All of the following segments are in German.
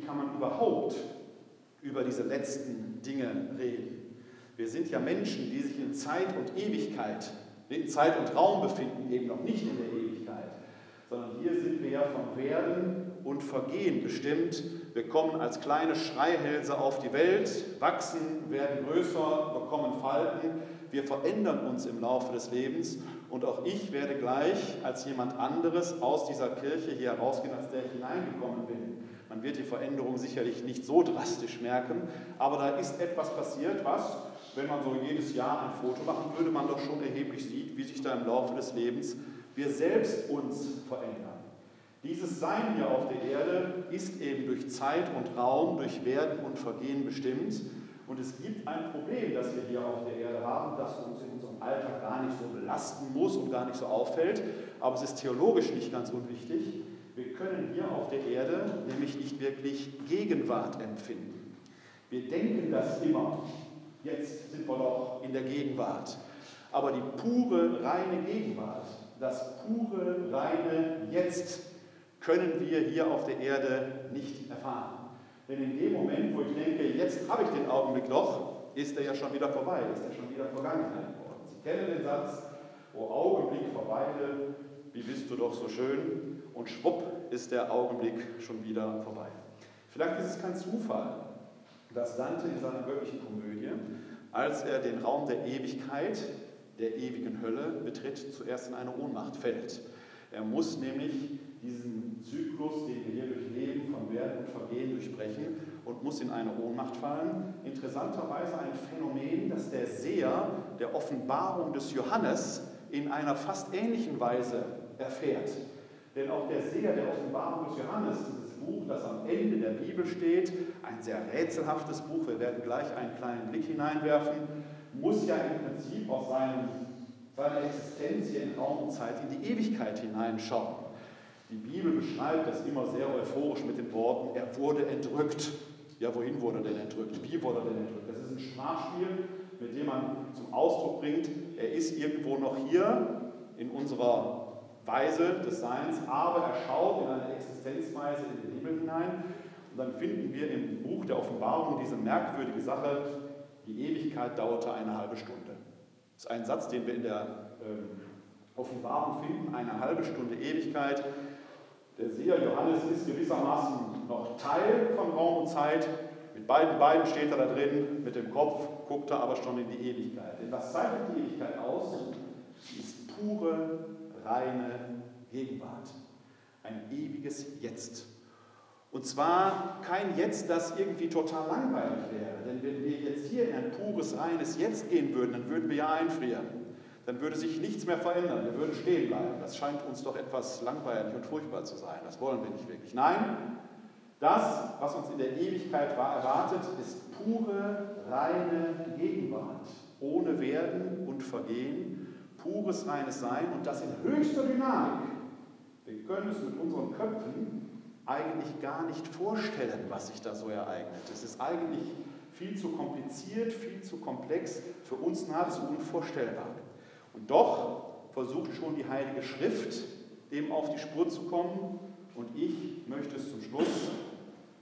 kann man überhaupt über diese letzten Dinge reden? Wir sind ja Menschen, die sich in Zeit und Ewigkeit, in Zeit und Raum befinden, eben noch nicht in der Ewigkeit, sondern hier sind wir ja vom Werden und Vergehen bestimmt. Wir kommen als kleine Schreihälse auf die Welt, wachsen, werden größer, bekommen Falten. Wir verändern uns im Laufe des Lebens und auch ich werde gleich als jemand anderes aus dieser Kirche hier herausgehen, als der ich hineingekommen bin. Wird die Veränderung sicherlich nicht so drastisch merken, aber da ist etwas passiert, was, wenn man so jedes Jahr ein Foto machen würde, man doch schon erheblich sieht, wie sich da im Laufe des Lebens wir selbst uns verändern. Dieses Sein hier auf der Erde ist eben durch Zeit und Raum, durch Werden und Vergehen bestimmt. Und es gibt ein Problem, das wir hier auf der Erde haben, das uns in unserem Alltag gar nicht so belasten muss und gar nicht so auffällt. Aber es ist theologisch nicht ganz unwichtig. Können hier auf der Erde nämlich nicht wirklich Gegenwart empfinden. Wir denken das immer. Jetzt sind wir doch in der Gegenwart. Aber die pure, reine Gegenwart, das pure, reine Jetzt können wir hier auf der Erde nicht erfahren. Denn in dem Moment, wo ich denke, jetzt habe ich den Augenblick noch, ist er ja schon wieder vorbei, ist er schon wieder Vergangenheit geworden. Sie kennen den Satz, wo Augenblick verweile, wie bist du doch so schön, und schwupp ist der Augenblick schon wieder vorbei. Vielleicht ist es kein Zufall, dass Dante in seiner göttlichen Komödie, als er den Raum der Ewigkeit, der ewigen Hölle betritt, zuerst in eine Ohnmacht fällt. Er muss nämlich diesen Zyklus, den wir hier durchleben, von Werden und Vergehen durchbrechen und muss in eine Ohnmacht fallen. Interessanterweise ein Phänomen, das der Seher der Offenbarung des Johannes in einer fast ähnlichen Weise erfährt. Denn auch der Seher der Offenbarung des Johannes, dieses Buch, das am Ende der Bibel steht, ein sehr rätselhaftes Buch, wir werden gleich einen kleinen Blick hineinwerfen, muss ja im Prinzip aus seinem, seiner Existenz hier in Raum und Zeit in die Ewigkeit hineinschauen. Die Bibel beschreibt das immer sehr euphorisch mit den Worten, er wurde entrückt. Ja, wohin wurde er denn entrückt? Wie wurde er denn entrückt? Das ist ein Sprachspiel, mit dem man zum Ausdruck bringt, er ist irgendwo noch hier in unserer Weise des Seins, aber er schaut in eine Existenzweise in den Himmel hinein. Und dann finden wir im Buch der Offenbarung diese merkwürdige Sache, die Ewigkeit dauerte eine halbe Stunde. Das ist ein Satz, den wir in der ähm, Offenbarung finden, eine halbe Stunde Ewigkeit. Der Seher Johannes ist gewissermaßen noch Teil von Raum und Zeit. Mit beiden Beinen steht er da drin, mit dem Kopf guckt er aber schon in die Ewigkeit. Denn was zeichnet die Ewigkeit aus? Sie ist pure, reine Gegenwart. Ein ewiges Jetzt. Und zwar kein Jetzt, das irgendwie total langweilig wäre. Denn wenn wir jetzt hier in ein pures, reines Jetzt gehen würden, dann würden wir ja einfrieren dann würde sich nichts mehr verändern. Wir würden stehen bleiben. Das scheint uns doch etwas langweilig und furchtbar zu sein. Das wollen wir nicht wirklich. Nein, das, was uns in der Ewigkeit erwartet, ist pure, reine Gegenwart, ohne Werden und Vergehen, pures, reines Sein und das in höchster Dynamik. Wir können es mit unseren Köpfen eigentlich gar nicht vorstellen, was sich da so ereignet. Es ist eigentlich viel zu kompliziert, viel zu komplex, für uns nahezu unvorstellbar. Und doch versucht schon die Heilige Schrift, dem auf die Spur zu kommen. Und ich möchte es zum Schluss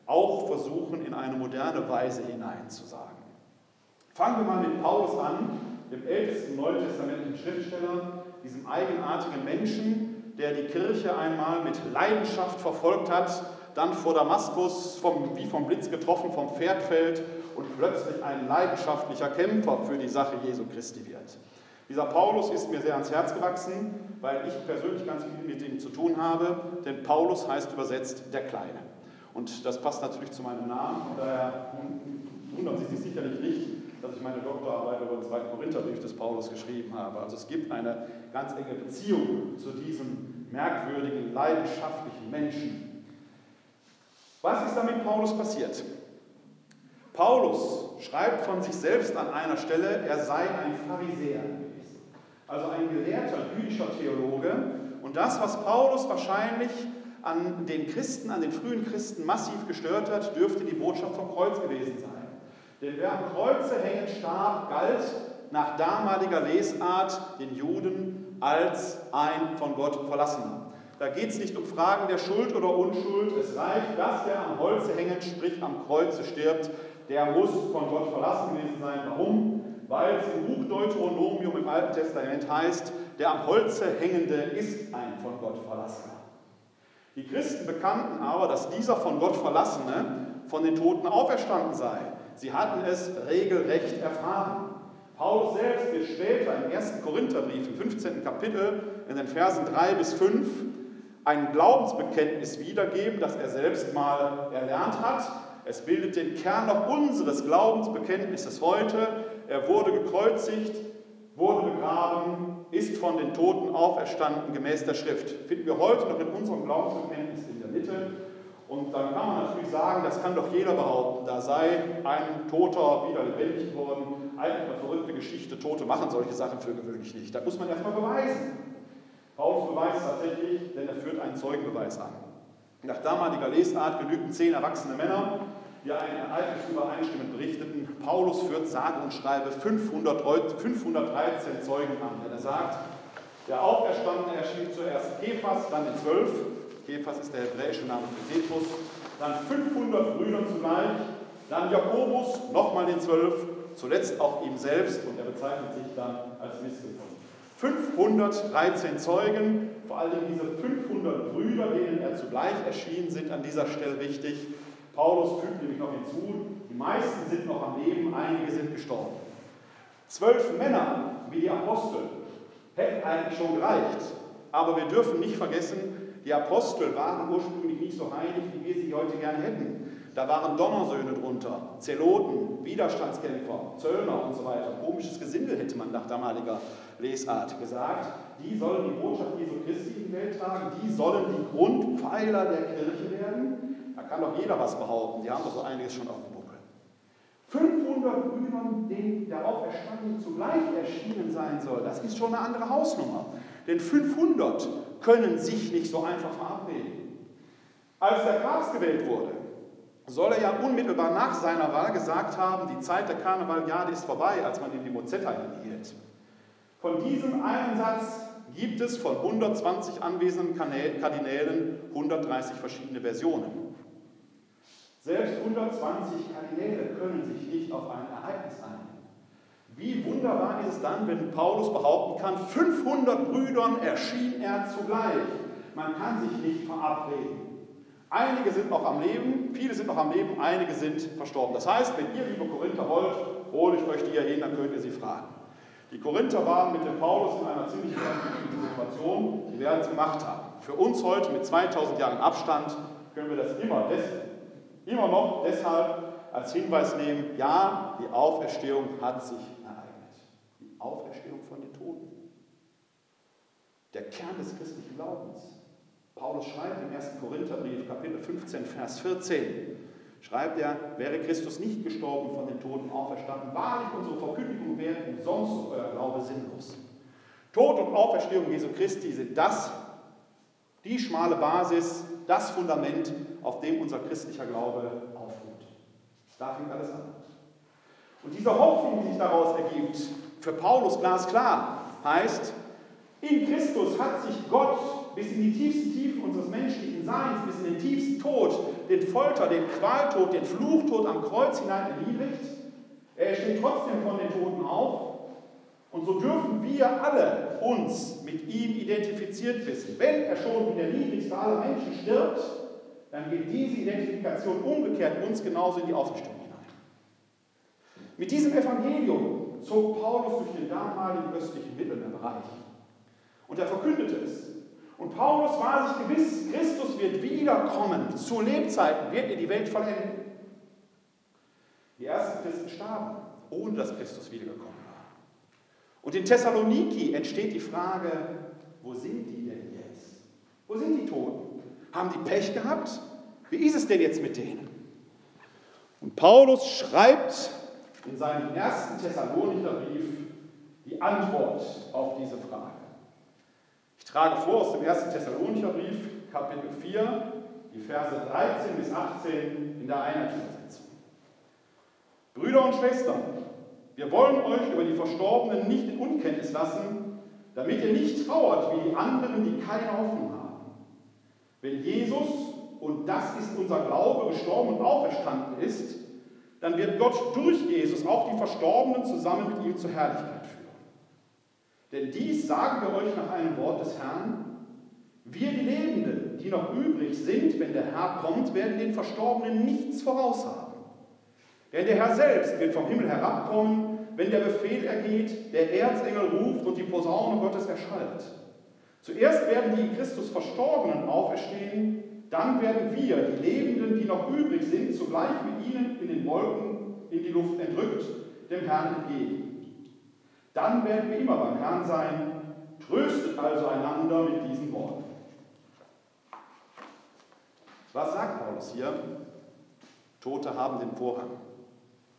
auch versuchen, in eine moderne Weise hineinzusagen. Fangen wir mal mit Paulus an, dem ältesten neutestamentlichen Schriftsteller, diesem eigenartigen Menschen, der die Kirche einmal mit Leidenschaft verfolgt hat, dann vor Damaskus vom, wie vom Blitz getroffen vom Pferd fällt und plötzlich ein leidenschaftlicher Kämpfer für die Sache Jesu Christi wird. Dieser Paulus ist mir sehr ans Herz gewachsen, weil ich persönlich ganz viel mit ihm zu tun habe, denn Paulus heißt übersetzt der Kleine. Und das passt natürlich zu meinem Namen, von daher wundern Sie sich sicherlich nicht, dass ich meine Doktorarbeit über den zweiten Korintherbrief des Paulus geschrieben habe. Also es gibt eine ganz enge Beziehung zu diesem merkwürdigen, leidenschaftlichen Menschen. Was ist damit Paulus passiert? Paulus schreibt von sich selbst an einer Stelle, er sei ein Pharisäer also ein gelehrter jüdischer Theologe. Und das, was Paulus wahrscheinlich an den Christen, an den frühen Christen massiv gestört hat, dürfte die Botschaft vom Kreuz gewesen sein. Denn wer am Kreuze hängen starb, galt nach damaliger Lesart den Juden als ein von Gott verlassener. Da geht es nicht um Fragen der Schuld oder Unschuld. Es reicht, dass der am Holze hängend, sprich am Kreuze stirbt. Der muss von Gott verlassen gewesen sein. Warum? Weil es im Buch Deuteronomium im Alten Testament heißt, der am Holze hängende ist ein von Gott verlassener. Die Christen bekannten aber, dass dieser von Gott verlassene von den Toten auferstanden sei. Sie hatten es regelrecht erfahren. Paulus selbst wird später im 1. Korintherbrief im 15. Kapitel in den Versen 3 bis 5 ein Glaubensbekenntnis wiedergeben, das er selbst mal erlernt hat. Es bildet den Kern noch unseres Glaubensbekenntnisses heute. Er wurde gekreuzigt, wurde begraben, ist von den Toten auferstanden gemäß der Schrift. Finden wir heute noch in unserem Glaubensbekenntnis in der Mitte. Und dann kann man natürlich sagen, das kann doch jeder behaupten, da sei ein Toter wieder lebendig geworden. Eigentlich eine verrückte Geschichte. Tote machen solche Sachen für gewöhnlich nicht. Das muss man erstmal beweisen. Paulus beweist tatsächlich, denn er führt einen Zeugenbeweis an. Nach damaliger Lesart genügten zehn erwachsene Männer, die ein Ereignis übereinstimmend berichteten. Paulus führt sage und schreibe 500, 513 Zeugen an. Denn er sagt, der Auferstandene erschien zuerst Kephas, dann den Zwölf. Kephas ist der hebräische Name für Petrus. Dann 500 Brüdern zugleich. Dann Jakobus, nochmal den Zwölf. Zuletzt auch ihm selbst und er bezeichnet sich dann als Missgeburt. 513 Zeugen, vor allem diese 500 Brüder, denen er zugleich erschienen, sind an dieser Stelle wichtig. Paulus fügt nämlich noch hinzu, die meisten sind noch am Leben, einige sind gestorben. Zwölf Männer wie die Apostel hätten eigentlich schon gereicht. Aber wir dürfen nicht vergessen, die Apostel waren ursprünglich nicht so heilig, wie wir sie heute gerne hätten. Da waren Donnersöhne drunter, Zeloten, Widerstandskämpfer, Zöllner und so weiter. Komisches Gesindel hätte man nach damaliger Lesart gesagt. Die sollen die Botschaft Jesu Christi in die Welt tragen, die sollen die Grundpfeiler der Kirche werden. Da kann doch jeder was behaupten, die haben doch so einiges schon auf dem Buckel. 500 Brüdern, denen der Auferstandene zugleich erschienen sein soll, das ist schon eine andere Hausnummer. Denn 500 können sich nicht so einfach verabreden. Als der Papst gewählt wurde, soll er ja unmittelbar nach seiner Wahl gesagt haben, die Zeit der Karnevaljade ist vorbei, als man ihm die Mozetta hinhielt. Von diesem einen Satz gibt es von 120 anwesenden Kardinälen 130 verschiedene Versionen. Selbst 120 Kardinäle können sich nicht auf ein Ereignis einigen. Wie wunderbar ist es dann, wenn Paulus behaupten kann, 500 Brüdern erschien er zugleich. Man kann sich nicht verabreden. Einige sind noch am Leben, viele sind noch am Leben, einige sind verstorben. Das heißt, wenn ihr, liebe Korinther, wollt, hole ich euch die hier hin, dann könnt ihr sie fragen. Die Korinther waren mit dem Paulus in einer ziemlich konfliktiven Situation, die werden es gemacht haben. Für uns heute mit 2000 Jahren Abstand können wir das immer, des, immer noch deshalb als Hinweis nehmen, ja, die Auferstehung hat sich Auferstehung von den Toten. Der Kern des christlichen Glaubens. Paulus schreibt im 1. Korintherbrief, Kapitel 15, Vers 14, schreibt er, wäre Christus nicht gestorben, von den Toten auferstanden, wahrlich unsere Verkündigung wäre umsonst und euer Glaube sinnlos. Tod und Auferstehung Jesu Christi sind das, die schmale Basis, das Fundament, auf dem unser christlicher Glaube aufruht. Da fängt alles an. Und diese Hoffnung, die sich daraus ergibt, für Paulus glasklar, heißt, in Christus hat sich Gott bis in die tiefsten Tiefen unseres menschlichen Seins, bis in den tiefsten Tod, den Folter, den Qualtod, den Fluchtod am Kreuz hinein erniedrigt. Er steht trotzdem von den Toten auf. Und so dürfen wir alle uns mit ihm identifiziert wissen. Wenn er schon wie der niedrigste aller Menschen stirbt, dann geht diese Identifikation umgekehrt uns genauso in die Auferstehung hinein. Mit diesem Evangelium zog Paulus durch den damaligen östlichen Mittelmeerbereich und er verkündete es. Und Paulus war sich gewiss, Christus wird wiederkommen. Zu Lebzeiten wird er die Welt vollenden. Die ersten Christen starben, ohne dass Christus wiedergekommen war. Und in Thessaloniki entsteht die Frage, wo sind die denn jetzt? Wo sind die Toten? Haben die Pech gehabt? Wie ist es denn jetzt mit denen? Und Paulus schreibt in seinem ersten Thessalonicher Brief die Antwort auf diese Frage. Ich trage vor aus dem 1. Thessalonicher Brief, Kapitel 4, die Verse 13 bis 18 in der Einheitsübersetzung. Brüder und Schwestern, wir wollen euch über die Verstorbenen nicht in Unkenntnis lassen, damit ihr nicht trauert wie die anderen, die keine Hoffnung haben. Wenn Jesus, und das ist unser Glaube, gestorben und auferstanden ist, dann wird Gott durch Jesus auch die Verstorbenen zusammen mit ihm zur Herrlichkeit führen. Denn dies sagen wir euch nach einem Wort des Herrn. Wir, die Lebenden, die noch übrig sind, wenn der Herr kommt, werden den Verstorbenen nichts voraushaben. Denn der Herr selbst wird vom Himmel herabkommen, wenn der Befehl ergeht, der Erzengel ruft und die Posaune Gottes erschallt. Zuerst werden die in Christus Verstorbenen auferstehen, dann werden wir, die Lebenden, die noch übrig sind, zugleich mit ihnen in den Wolken in die Luft entrückt, dem Herrn entgegen. Dann werden wir immer beim Herrn sein. Tröstet also einander mit diesen Worten. Was sagt Paulus hier? Tote haben den Vorrang.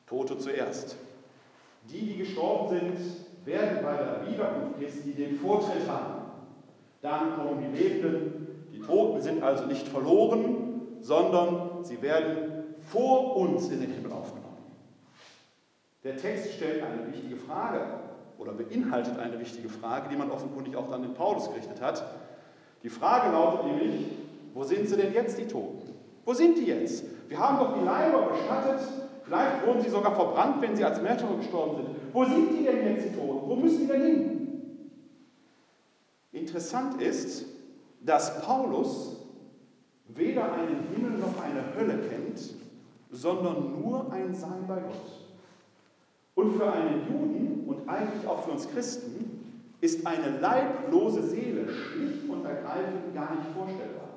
Tote zuerst. Die, die gestorben sind, werden bei der Wiederkunft Christi den Vortritt haben. Dann kommen die Lebenden. Die Toten sind also nicht verloren, sondern sie werden vor uns in den Himmel aufgenommen. Der Text stellt eine wichtige Frage oder beinhaltet eine wichtige Frage, die man offenkundig auch dann in Paulus gerichtet hat. Die Frage lautet nämlich, wo sind sie denn jetzt, die Toten? Wo sind die jetzt? Wir haben doch die Leiber bestattet. Vielleicht wurden sie sogar verbrannt, wenn sie als Märtyrer gestorben sind. Wo sind die denn jetzt, die Toten? Wo müssen die denn hin? Interessant ist, dass Paulus weder einen Himmel noch eine Hölle kennt, sondern nur ein Sein bei Gott. Und für einen Juden und eigentlich auch für uns Christen ist eine leiblose Seele schlicht und ergreifend gar nicht vorstellbar.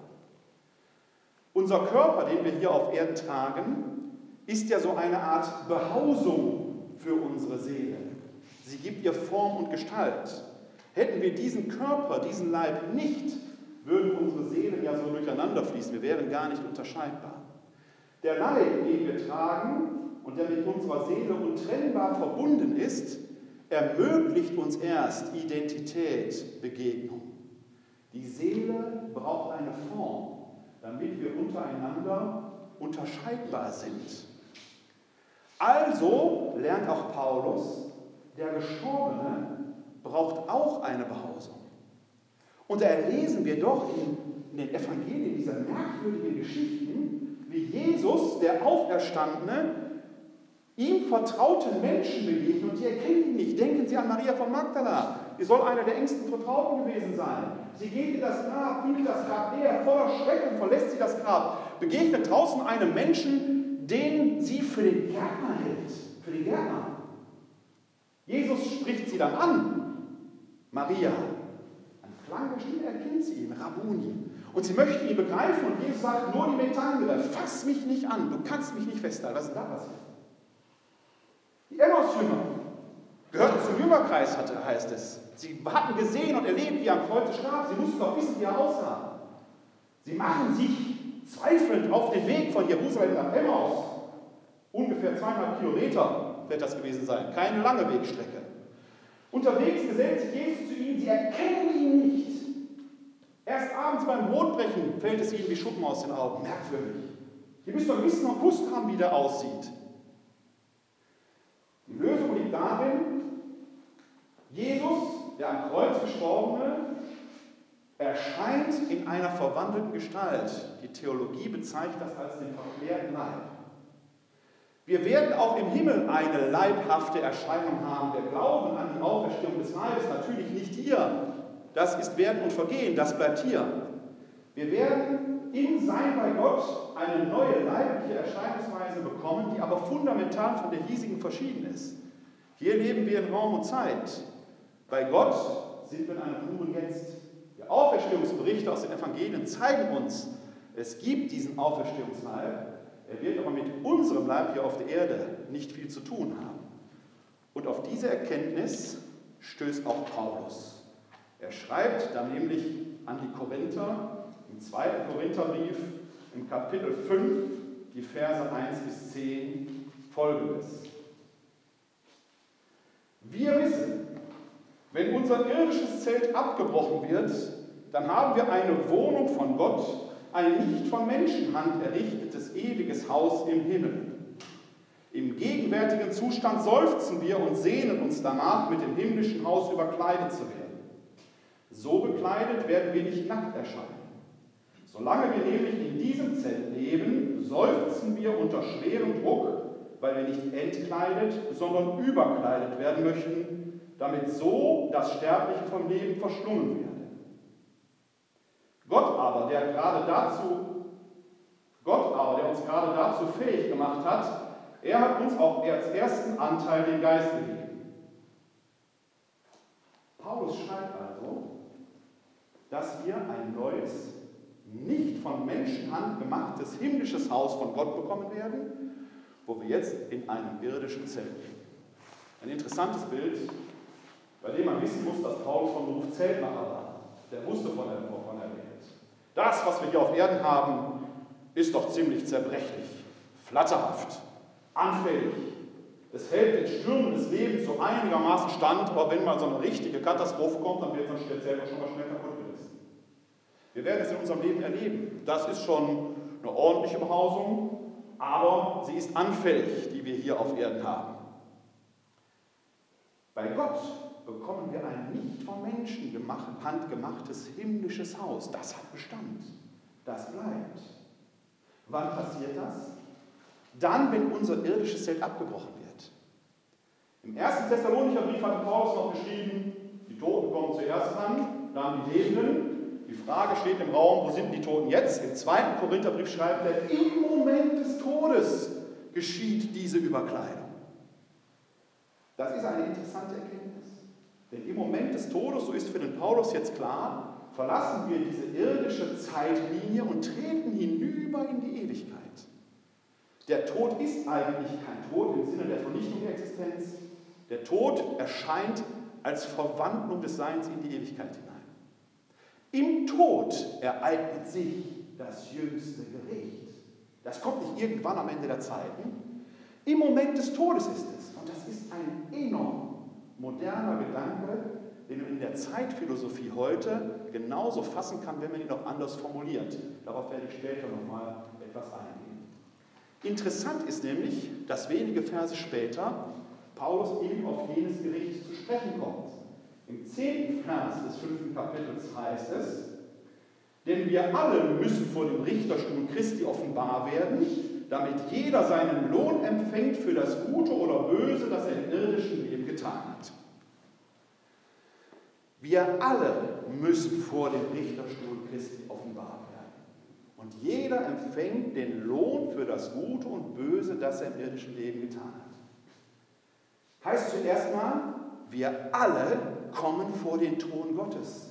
Unser Körper, den wir hier auf Erden tragen, ist ja so eine Art Behausung für unsere Seele. Sie gibt ihr Form und Gestalt. Hätten wir diesen Körper, diesen Leib nicht, würden unsere Seelen ja so durcheinander fließen. Wir wären gar nicht unterscheidbar. Der Leib, den wir tragen und der mit unserer Seele untrennbar verbunden ist, ermöglicht uns erst Identität, Begegnung. Die Seele braucht eine Form, damit wir untereinander unterscheidbar sind. Also lernt auch Paulus, der Gestorbene braucht auch eine Behausung. Und da erlesen wir doch in, in den Evangelien dieser merkwürdigen Geschichten, wie Jesus, der Auferstandene, ihm vertrauten Menschen begegnen und die erkennen ihn nicht. Denken Sie an Maria von Magdala. Die soll eine der engsten Vertrauten gewesen sein. Sie geht in das Grab, findet das Grab leer, voller Schrecken verlässt sie das Grab, begegnet draußen einem Menschen, den sie für den Gärtner hält, für den Gärtner. Jesus spricht sie dann an. Maria. Der Stimme erkennt sie ihn, Rabuni. Und sie möchte ihn begreifen und Jesus sagt, nur die Metangere, fass mich nicht an, du kannst mich nicht festhalten. Was ist denn da passiert? Die Emmaus-Jünger gehörten zum Jüngerkreis, heißt es. Sie hatten gesehen und erlebt, wie er am Kreuz starb. Sie mussten auch wissen, wie er aussah. Sie machen sich zweifelnd auf den Weg von Jerusalem nach Emmaus. Ungefähr zweieinhalb Kilometer wird das gewesen sein. Keine lange Wegstrecke. Unterwegs gesellt sich Jesus zu ihnen. Sie erkennen ihn nicht. Erst abends beim Brotbrechen fällt es ihnen wie Schuppen aus den Augen. Merkwürdig. Ihr müsst doch wissen und gewusst haben, wie der aussieht. Die Lösung liegt darin, Jesus, der am Kreuz gestorbene, erscheint in einer verwandelten Gestalt. Die Theologie bezeichnet das als den verklärten Leib. Wir werden auch im Himmel eine leibhafte Erscheinung haben. Wir glauben an die Auferstehung des Leibes, natürlich nicht hier. Das ist Werden und Vergehen, das bleibt hier. Wir werden im Sein bei Gott eine neue leibliche Erscheinungsweise bekommen, die aber fundamental von der hiesigen verschieden ist. Hier leben wir in Raum und Zeit. Bei Gott sind wir in einem puren Jetzt. Die Auferstehungsberichte aus den Evangelien zeigen uns, es gibt diesen Auferstehungsleib, er wird aber mit unserem Leib hier auf der Erde nicht viel zu tun haben. Und auf diese Erkenntnis stößt auch Paulus. Er schreibt dann nämlich an die Korinther im zweiten Korintherbrief im Kapitel 5, die Verse 1 bis 10 folgendes. Wir wissen, wenn unser irdisches Zelt abgebrochen wird, dann haben wir eine Wohnung von Gott, ein nicht von Menschenhand errichtetes ewiges Haus im Himmel. Im gegenwärtigen Zustand seufzen wir und sehnen uns danach, mit dem himmlischen Haus überkleidet zu werden. So bekleidet werden wir nicht nackt erscheinen Solange wir nämlich in diesem Zelt leben, seufzen wir unter schwerem Druck, weil wir nicht entkleidet, sondern überkleidet werden möchten, damit so das Sterbliche vom Leben verschlungen werde. Gott aber, der gerade dazu, Gott aber, der uns gerade dazu fähig gemacht hat, er hat uns auch als ersten Anteil den Geist gegeben. Paulus schreibt also, dass wir ein neues, nicht von Menschenhand gemachtes himmlisches Haus von Gott bekommen werden, wo wir jetzt in einem irdischen Zelt leben. Ein interessantes Bild, bei dem man wissen muss, dass Paulus von Beruf Zeltmacher war. Der wusste von der, von der Welt. Das, was wir hier auf Erden haben, ist doch ziemlich zerbrechlich, flatterhaft, anfällig. Es hält den Stürmen des Lebens so einigermaßen stand, aber wenn mal so eine richtige Katastrophe kommt, dann wird man selber schon mal schnell kaputt werden es in unserem Leben erleben. Das ist schon eine ordentliche Behausung, aber sie ist anfällig, die wir hier auf Erden haben. Bei Gott bekommen wir ein nicht von Menschen handgemachtes himmlisches Haus. Das hat Bestand. Das bleibt. Wann passiert das? Dann, wenn unser irdisches Zelt abgebrochen wird. Im ersten Thessalonicher Brief hat Paulus noch geschrieben, die Toten kommen zuerst dran, dann die Lebenden. Die Frage steht im Raum, wo sind die Toten jetzt? Im zweiten Korintherbrief schreibt er, im Moment des Todes geschieht diese Überkleidung. Das ist eine interessante Erkenntnis. Denn im Moment des Todes, so ist für den Paulus jetzt klar, verlassen wir diese irdische Zeitlinie und treten hinüber in die Ewigkeit. Der Tod ist eigentlich kein Tod im Sinne der Vernichtung der Existenz. Der Tod erscheint als Verwandlung des Seins in die Ewigkeit hinein. Im Tod ereignet sich das jüngste Gericht. Das kommt nicht irgendwann am Ende der Zeiten. Im Moment des Todes ist es. Und das ist ein enorm moderner Gedanke, den man in der Zeitphilosophie heute genauso fassen kann, wenn man ihn auch anders formuliert. Darauf werde ich später nochmal etwas eingehen. Interessant ist nämlich, dass wenige Verse später Paulus eben auf jenes Gericht zu sprechen kommt. Im zehnten Vers des fünften Kapitels heißt es, denn wir alle müssen vor dem Richterstuhl Christi offenbar werden, damit jeder seinen Lohn empfängt für das Gute oder Böse, das er im irdischen Leben getan hat. Wir alle müssen vor dem Richterstuhl Christi offenbar werden. Und jeder empfängt den Lohn für das Gute und Böse, das er im irdischen Leben getan hat. Heißt zuerst mal, wir alle kommen vor den Thron Gottes.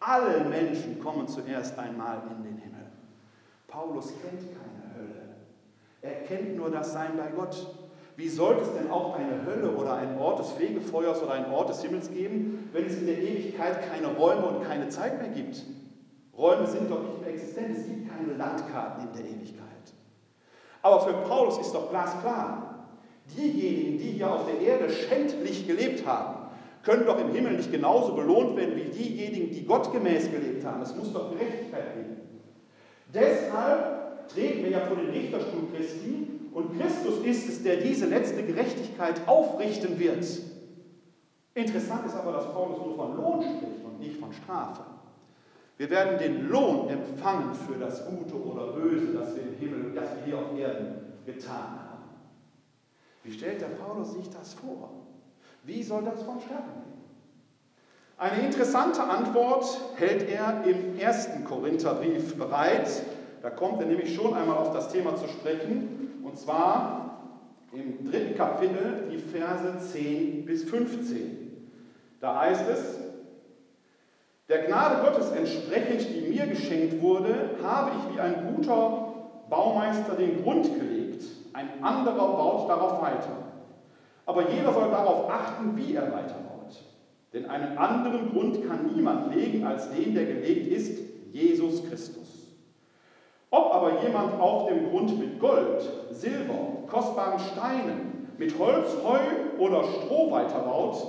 Alle Menschen kommen zuerst einmal in den Himmel. Paulus kennt keine Hölle. Er kennt nur das Sein bei Gott. Wie sollte es denn auch eine Hölle oder einen Ort des Fegefeuers oder einen Ort des Himmels geben, wenn es in der Ewigkeit keine Räume und keine Zeit mehr gibt? Räume sind doch nicht mehr existent, es gibt keine Landkarten in der Ewigkeit. Aber für Paulus ist doch glasklar, diejenigen, die hier auf der Erde schändlich gelebt haben, können doch im Himmel nicht genauso belohnt werden wie diejenigen, die gottgemäß gelebt haben. Es muss doch Gerechtigkeit geben. Deshalb treten wir ja vor den Richterstuhl Christi und Christus ist es, der diese letzte Gerechtigkeit aufrichten wird. Interessant ist aber, dass Paulus nur von Lohn spricht und nicht von Strafe. Wir werden den Lohn empfangen für das Gute oder Böse, das wir im Himmel, das wir hier auf Erden getan haben. Wie stellt der Paulus sich das vor? Wie soll das vonstatten gehen? Eine interessante Antwort hält er im ersten Korintherbrief bereit. Da kommt er nämlich schon einmal auf das Thema zu sprechen, und zwar im dritten Kapitel die Verse 10 bis 15. Da heißt es, der Gnade Gottes entsprechend, die mir geschenkt wurde, habe ich wie ein guter Baumeister den Grund gelegt, ein anderer baut darauf weiter. Aber jeder soll darauf achten, wie er weiterbaut. Denn einen anderen Grund kann niemand legen als den, der gelegt ist, Jesus Christus. Ob aber jemand auf dem Grund mit Gold, Silber, kostbaren Steinen, mit Holz, Heu oder Stroh weiterbaut,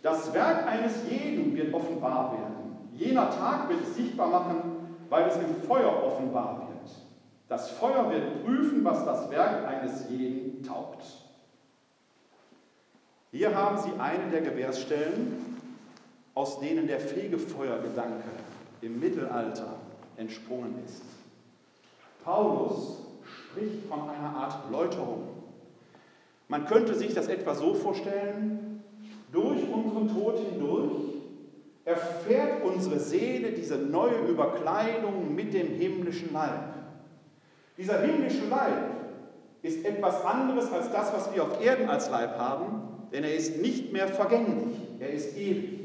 das Werk eines jeden wird offenbar werden. Jener Tag wird es sichtbar machen, weil es im Feuer offenbar wird. Das Feuer wird prüfen, was das Werk eines jeden taugt. Hier haben Sie eine der Gewährsstellen, aus denen der Fegefeuergedanke im Mittelalter entsprungen ist. Paulus spricht von einer Art Läuterung. Man könnte sich das etwa so vorstellen, durch unseren Tod hindurch erfährt unsere Seele diese neue Überkleidung mit dem himmlischen Leib. Dieser himmlische Leib ist etwas anderes als das, was wir auf Erden als Leib haben, denn er ist nicht mehr vergänglich, er ist ewig.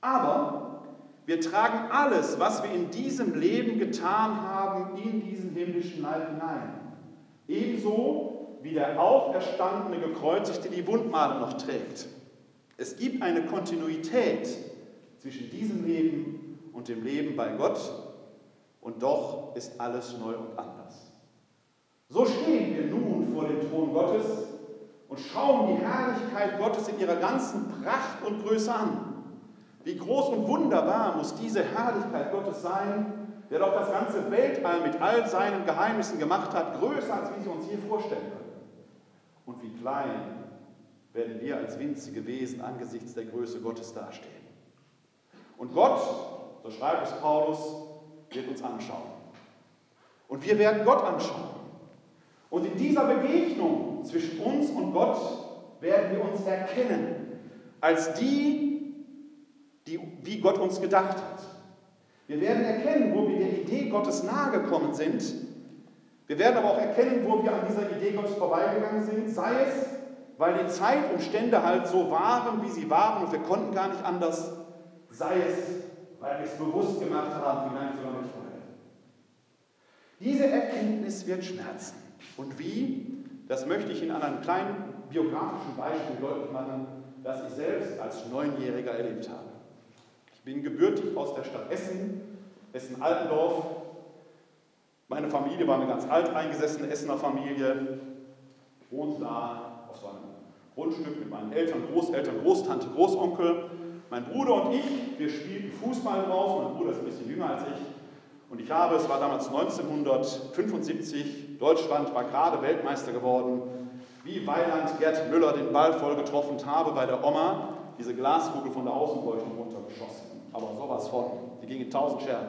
Aber wir tragen alles, was wir in diesem Leben getan haben, in diesen himmlischen Leib hinein. Ebenso wie der auferstandene Gekreuzigte die Wundmale noch trägt. Es gibt eine Kontinuität zwischen diesem Leben und dem Leben bei Gott und doch ist alles neu und anders. So stehen wir nun vor dem Thron Gottes und schauen die Herrlichkeit Gottes in ihrer ganzen Pracht und Größe an. Wie groß und wunderbar muss diese Herrlichkeit Gottes sein, der doch das ganze Weltall mit all seinen Geheimnissen gemacht hat, größer als wir sie uns je vorstellen können. Und wie klein werden wir als winzige Wesen angesichts der Größe Gottes dastehen. Und Gott, so schreibt es Paulus, wird uns anschauen. Und wir werden Gott anschauen. Und in dieser Begegnung zwischen uns und Gott werden wir uns erkennen als die, die, wie Gott uns gedacht hat. Wir werden erkennen, wo wir der Idee Gottes nahe gekommen sind. Wir werden aber auch erkennen, wo wir an dieser Idee Gottes vorbeigegangen sind, sei es, weil die Zeitumstände halt so waren, wie sie waren und wir konnten gar nicht anders, sei es, weil wir es bewusst gemacht haben, vielleicht sogar mit Freude. Diese Erkenntnis wird schmerzen. Und wie? Das möchte ich in einem kleinen biografischen Beispiel deutlich machen, das ich selbst als Neunjähriger erlebt habe. Ich bin gebürtig aus der Stadt Essen, Essen-Altendorf. Meine Familie war eine ganz alteingesessene Essener Familie. Ich wohnte da auf so einem Grundstück mit meinen Eltern, Großeltern, Großtante, Großonkel. Mein Bruder und ich, wir spielten Fußball draußen. Mein Bruder ist ein bisschen jünger als ich. Und ich habe, es war damals 1975, Deutschland war gerade Weltmeister geworden, wie Weiland Gerd Müller den Ball voll getroffen habe bei der Oma, diese Glaskugel von der Außenbeleuchtung runtergeschossen. Aber sowas von. Die ging in tausend Scherben.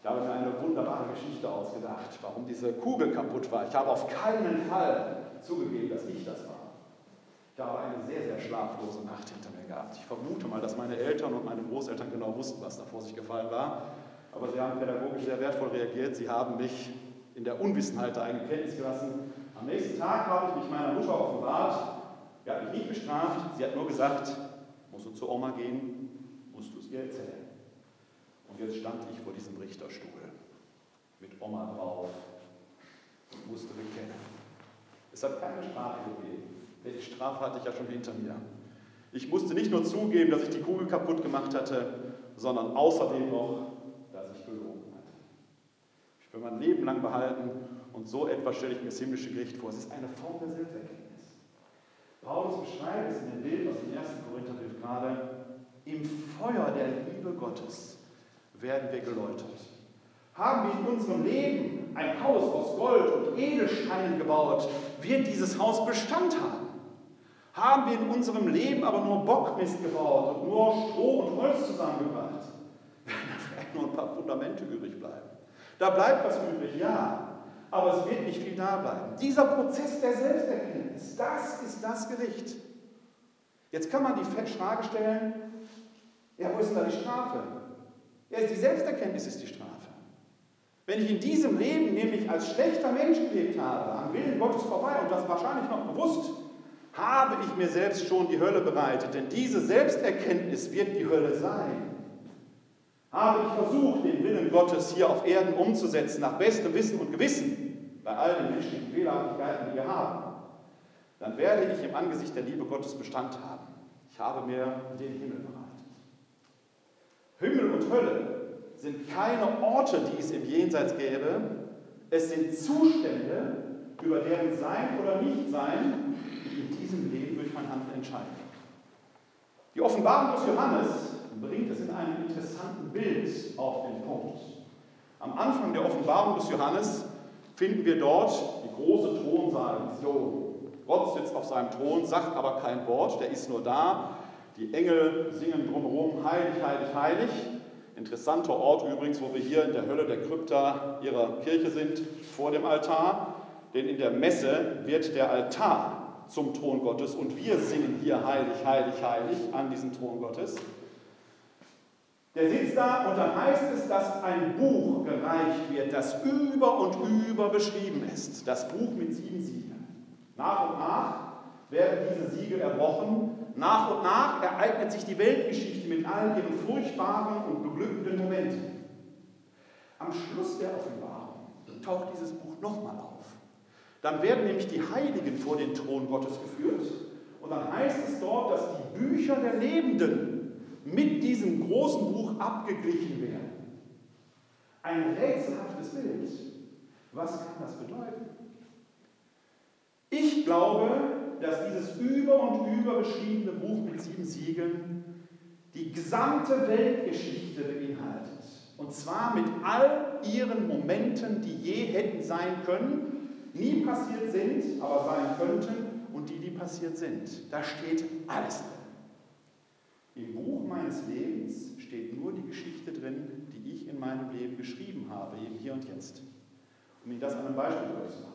Ich habe mir eine wunderbare Geschichte ausgedacht, warum diese Kugel kaputt war. Ich habe auf keinen Fall zugegeben, dass ich das war. Ich habe eine sehr, sehr schlaflose Nacht hinter mir gehabt. Ich vermute mal, dass meine Eltern und meine Großeltern genau wussten, was da vor sich gefallen war aber sie haben pädagogisch sehr wertvoll reagiert. Sie haben mich in der Unwissenheit der eigenen Kenntnis gelassen. Am nächsten Tag habe ich mich meiner Mutter offenbart. Sie hat mich nicht bestraft, sie hat nur gesagt, musst du zur Oma gehen, musst du es ihr erzählen. Und jetzt stand ich vor diesem Richterstuhl mit Oma drauf und musste bekennen. Es hat keine Strafe gegeben, denn die Strafe hatte ich ja schon hinter mir. Ich musste nicht nur zugeben, dass ich die Kugel kaputt gemacht hatte, sondern außerdem noch für mein Leben lang behalten. Und so etwas stelle ich mir das himmlische Gericht vor. Es ist eine Form der Selbsterkenntnis. Paulus beschreibt es in dem Bild aus dem 1. Korintherbrief gerade. Im Feuer der Liebe Gottes werden wir geläutert. Haben wir in unserem Leben ein Haus aus Gold und Edelsteinen gebaut, wird dieses Haus Bestand haben. Haben wir in unserem Leben aber nur Bockmist gebaut und nur Stroh und Holz zusammengebracht, werden da vielleicht nur ein paar Fundamente übrig bleiben. Da bleibt was übrig, ja, aber es wird nicht viel da bleiben. Dieser Prozess der Selbsterkenntnis, das ist das Gericht. Jetzt kann man die Frage stellen, ja, wo ist denn da die Strafe? Ja, die Selbsterkenntnis ist die Strafe. Wenn ich in diesem Leben nämlich als schlechter Mensch gelebt habe, am Willen Gottes vorbei und das wahrscheinlich noch bewusst, habe ich mir selbst schon die Hölle bereitet, denn diese Selbsterkenntnis wird die Hölle sein. Habe ich versucht, den Willen Gottes hier auf Erden umzusetzen, nach bestem Wissen und Gewissen, bei all den menschlichen Fehlerhaftigkeiten, die wir haben, dann werde ich im Angesicht der Liebe Gottes Bestand haben. Ich habe mir den Himmel bereitet. Himmel und Hölle sind keine Orte, die es im Jenseits gäbe. Es sind Zustände, über deren Sein oder Nichtsein ich in diesem Leben durch mein Handeln entscheide. Die Offenbarung des Johannes bringt es in einem interessanten Bild auf den Punkt. Am Anfang der Offenbarung des Johannes finden wir dort die große Thronsaal-Vision. Gott sitzt auf seinem Thron, sagt aber kein Wort, der ist nur da. Die Engel singen drumherum, heilig, heilig, heilig. Interessanter Ort übrigens, wo wir hier in der Hölle der Krypta ihrer Kirche sind, vor dem Altar. Denn in der Messe wird der Altar zum Thron Gottes und wir singen hier heilig, heilig, heilig an diesem Thron Gottes. Der sitzt da und dann heißt es, dass ein Buch gereicht wird, das über und über beschrieben ist. Das Buch mit sieben Siegeln. Nach und nach werden diese Siegel erbrochen. Nach und nach ereignet sich die Weltgeschichte mit all ihren furchtbaren und beglückenden Momenten. Am Schluss der Offenbarung taucht dieses Buch nochmal auf. Dann werden nämlich die Heiligen vor den Thron Gottes geführt. Und dann heißt es dort, dass die Bücher der Lebenden mit diesem großen Buch abgeglichen werden. Ein rätselhaftes Bild. Was kann das bedeuten? Ich glaube, dass dieses über und über beschriebene Buch mit sieben Siegeln die gesamte Weltgeschichte beinhaltet. Und zwar mit all ihren Momenten, die je hätten sein können, nie passiert sind, aber sein könnten und die, die passiert sind. Da steht alles drin. Im Buch meines Lebens steht nur die Geschichte drin, die ich in meinem Leben geschrieben habe, eben hier und jetzt. Um Ihnen das an einem Beispiel zu machen.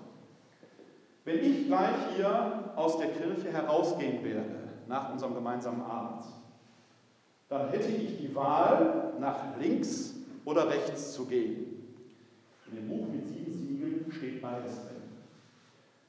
Wenn ich gleich hier aus der Kirche herausgehen werde, nach unserem gemeinsamen Abend, dann hätte ich die Wahl, nach links oder rechts zu gehen. In dem Buch mit sieben Siegeln steht beides drin.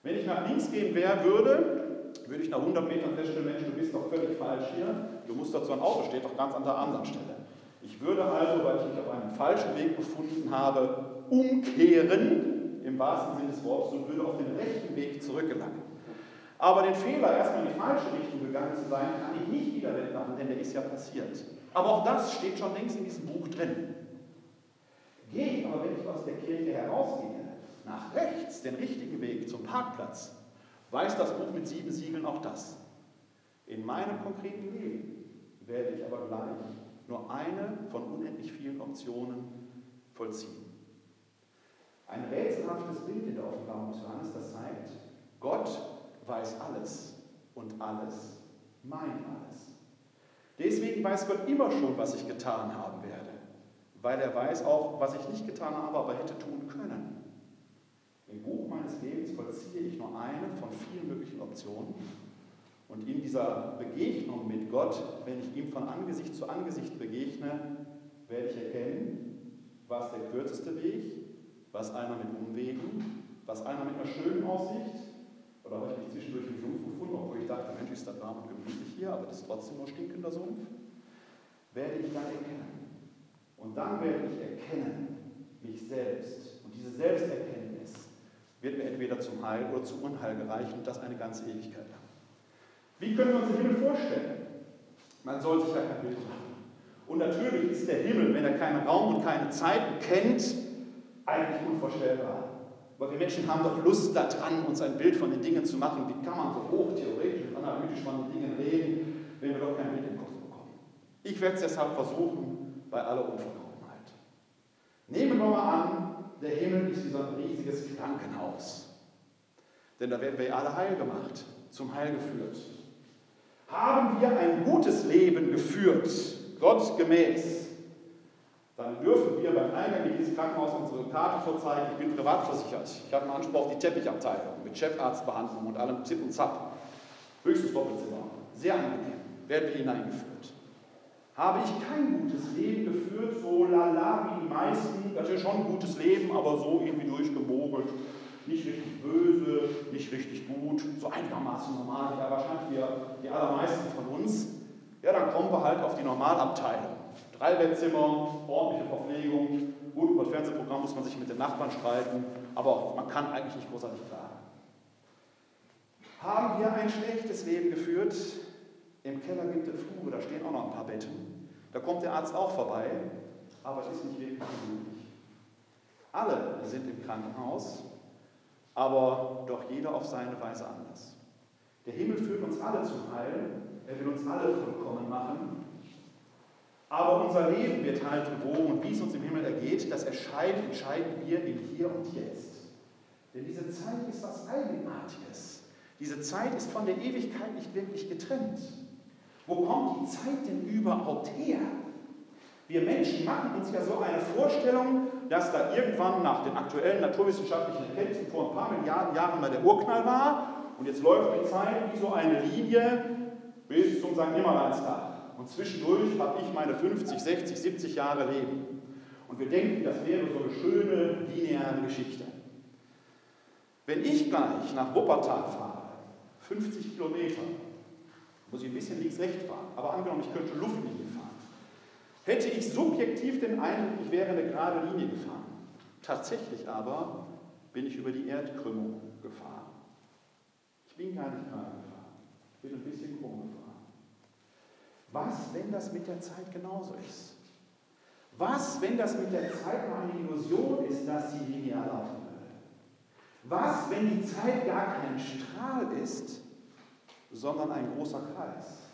Wenn ich nach links gehen wäre, würde, würde ich nach 100 Metern feststellen, Mensch, du bist doch völlig falsch hier, du musst dazu ein Auto, steht doch ganz an der anderen Stelle. Ich würde also, weil ich mich auf einem falschen Weg befunden habe, umkehren, im wahrsten Sinne des Wortes, und würde auf den rechten Weg zurückgelangen. Aber den Fehler, erstmal in die falsche Richtung gegangen zu sein, kann ich nicht wieder wettmachen, denn der ist ja passiert. Aber auch das steht schon längst in diesem Buch drin. Gehe ich aber, wenn ich aus der Kirche herausgehe, nach rechts, den richtigen Weg zum Parkplatz, weiß das Buch mit sieben Siegeln auch das. In meinem konkreten Leben werde ich aber gleich nur eine von unendlich vielen Optionen vollziehen. Ein rätselhaftes Bild in der Offenbarung des Johannes, das zeigt, Gott weiß alles und alles meint alles. Deswegen weiß Gott immer schon, was ich getan haben werde, weil er weiß auch, was ich nicht getan habe, aber hätte tun können. Meines Lebens vollziehe ich nur eine von vielen möglichen Optionen. Und in dieser Begegnung mit Gott, wenn ich ihm von Angesicht zu Angesicht begegne, werde ich erkennen, was der kürzeste Weg, was einer mit Umwegen, was einer mit einer schönen Aussicht, oder habe ich mich zwischendurch im Sumpf gefunden, obwohl ich dachte, Mensch, ist das warm und gemütlich hier, aber das ist trotzdem nur stinkender Sumpf, werde ich dann erkennen. Und dann werde ich erkennen, mich selbst. Und diese Selbsterkenntnis wird mir entweder zum Heil oder zum Unheil gereichen und das eine ganze Ewigkeit lang. Wie können wir uns den Himmel vorstellen? Man soll sich ja kein Bild machen. Und natürlich ist der Himmel, wenn er keinen Raum und keine Zeiten kennt, eigentlich unvorstellbar. Aber wir Menschen haben doch Lust daran, uns ein Bild von den Dingen zu machen. Wie kann man so hoch theoretisch und analytisch von den Dingen reden, wenn wir doch kein Bild im Kopf bekommen? Ich werde es deshalb versuchen, bei aller Unvollkommenheit. Nehmen wir mal an, der Himmel ist wie so ein riesiges Krankenhaus. Denn da werden wir alle heil gemacht, zum Heil geführt. Haben wir ein gutes Leben geführt, Gott gemäß, dann dürfen wir beim Eingang in dieses Krankenhaus unsere Karte vorzeigen. Ich bin privat versichert. Ich habe einen Anspruch auf die Teppichabteilung mit Chefarztbehandlung und allem Zip und Zap. Höchstes Doppelzimmer. Sehr angenehm. Werden wir hineingeführt. Habe ich kein gutes Leben geführt, so lala wie die meisten, das ist schon ein gutes Leben, aber so irgendwie durchgemogelt, nicht richtig böse, nicht richtig gut, so einigermaßen normal, ja wahrscheinlich wir, die allermeisten von uns, ja dann kommen wir halt auf die Normalabteilung. Drei Bettzimmer, ordentliche Verpflegung, gut, über das Fernsehprogramm muss man sich mit den Nachbarn streiten, aber man kann eigentlich nicht großartig klagen. Haben wir ein schlechtes Leben geführt, im Keller gibt es Flure, da stehen auch noch ein paar Betten. Da kommt der Arzt auch vorbei, aber es ist nicht wirklich gemütlich. Alle sind im Krankenhaus, aber doch jeder auf seine Weise anders. Der Himmel führt uns alle zum Heil, er will uns alle vollkommen machen. Aber unser Leben wird halt gewogen und wie es uns im Himmel ergeht, das entscheiden, entscheiden wir im Hier und Jetzt. Denn diese Zeit ist was Eigenartiges. Diese Zeit ist von der Ewigkeit nicht wirklich getrennt. Wo kommt die Zeit denn überhaupt her? Wir Menschen machen uns ja so eine Vorstellung, dass da irgendwann nach den aktuellen naturwissenschaftlichen Erkenntnissen vor ein paar Milliarden Jahren mal der Urknall war und jetzt läuft die Zeit wie so eine Linie bis zum St. Nimmerleinstag. Und zwischendurch habe ich meine 50, 60, 70 Jahre Leben. Und wir denken, das wäre so eine schöne lineare Geschichte. Wenn ich gleich nach Wuppertal fahre, 50 Kilometer, muss ich ein bisschen links-rechts fahren, aber angenommen, ich könnte Luftlinie fahren, hätte ich subjektiv den Eindruck, ich wäre eine gerade Linie gefahren. Tatsächlich aber bin ich über die Erdkrümmung gefahren. Ich bin gar nicht gerade gefahren, ich bin ein bisschen krumm gefahren. Was, wenn das mit der Zeit genauso ist? Was, wenn das mit der Zeit mal eine Illusion ist, dass sie linear laufen würde? Was, wenn die Zeit gar kein Strahl sondern ein großer Kreis,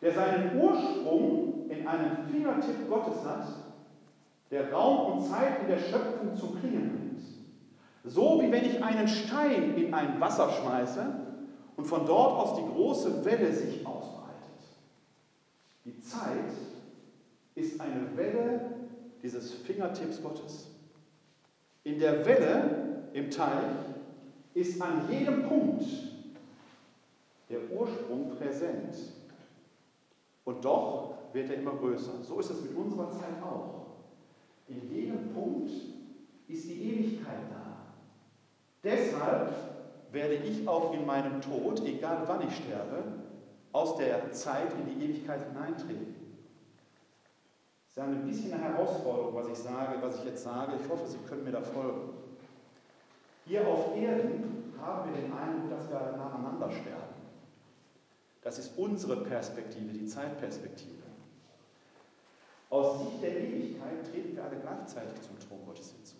der seinen Ursprung in einem Fingertipp Gottes hat, der Raum und Zeit in der Schöpfung zum Klingen bringt. So wie wenn ich einen Stein in ein Wasser schmeiße und von dort aus die große Welle sich ausbreitet. Die Zeit ist eine Welle dieses Fingertipps Gottes. In der Welle im Teich ist an jedem Punkt der Ursprung präsent. Und doch wird er immer größer. So ist es mit unserer Zeit auch. In jedem Punkt ist die Ewigkeit da. Deshalb werde ich auch in meinem Tod, egal wann ich sterbe, aus der Zeit in die Ewigkeit hineintreten. Das ist ein bisschen eine Herausforderung, was ich sage, was ich jetzt sage. Ich hoffe, Sie können mir da folgen. Hier auf Erden haben wir den Eindruck, dass wir nacheinander sterben. Das ist unsere Perspektive, die Zeitperspektive. Aus Sicht der Ewigkeit treten wir alle gleichzeitig zum Thron Gottes hinzu.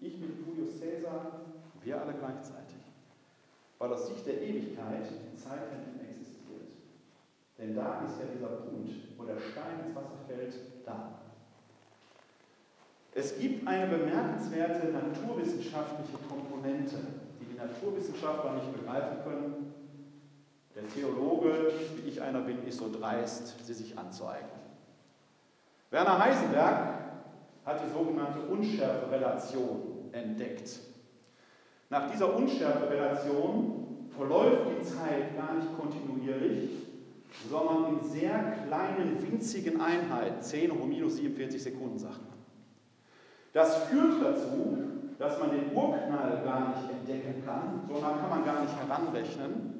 Ich bin Julius Caesar, wir alle gleichzeitig. Weil aus Sicht der Ewigkeit die Zeit nicht mehr existiert. Denn da ist ja dieser Punkt, wo der Stein ins Wasser fällt, da. Es gibt eine bemerkenswerte naturwissenschaftliche Komponente, die die Naturwissenschaftler nicht begreifen können, der Theologe, wie ich einer bin, ist so dreist, sie sich anzueignen. Werner Heisenberg hat die sogenannte Unschärferelation entdeckt. Nach dieser Unschärferelation verläuft die Zeit gar nicht kontinuierlich, sondern in sehr kleinen, winzigen Einheiten, 10 hoch minus 47 Sekunden, sagt man. Das führt dazu, dass man den Urknall gar nicht entdecken kann, sondern kann man gar nicht heranrechnen.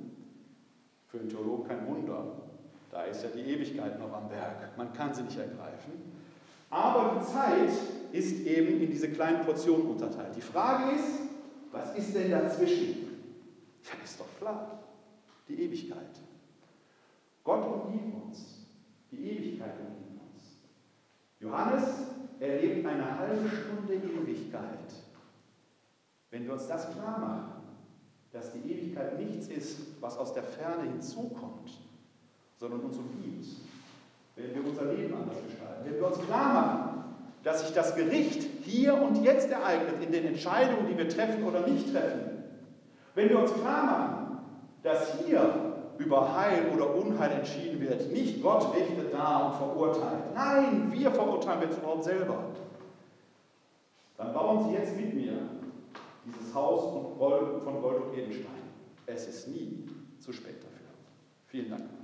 Für den Theologen kein Wunder. Da ist ja die Ewigkeit noch am Werk. Man kann sie nicht ergreifen. Aber die Zeit ist eben in diese kleinen Portionen unterteilt. Die Frage ist, was ist denn dazwischen? Ja, ist doch klar. Die Ewigkeit. Gott umgibt uns. Die Ewigkeit umgibt uns. Johannes erlebt eine halbe Stunde Ewigkeit. Wenn wir uns das klar machen, dass die Ewigkeit nichts ist, was aus der Ferne hinzukommt, sondern uns umgibt, wenn wir unser Leben anders gestalten, wenn wir uns klar machen, dass sich das Gericht hier und jetzt ereignet in den Entscheidungen, die wir treffen oder nicht treffen, wenn wir uns klar machen, dass hier über Heil oder Unheil entschieden wird, nicht Gott richtet da und verurteilt, nein, wir verurteilen jetzt überhaupt selber, dann bauen Sie jetzt mit mir dieses Haus von Gold und Edelstein. Es ist nie zu spät dafür. Vielen Dank.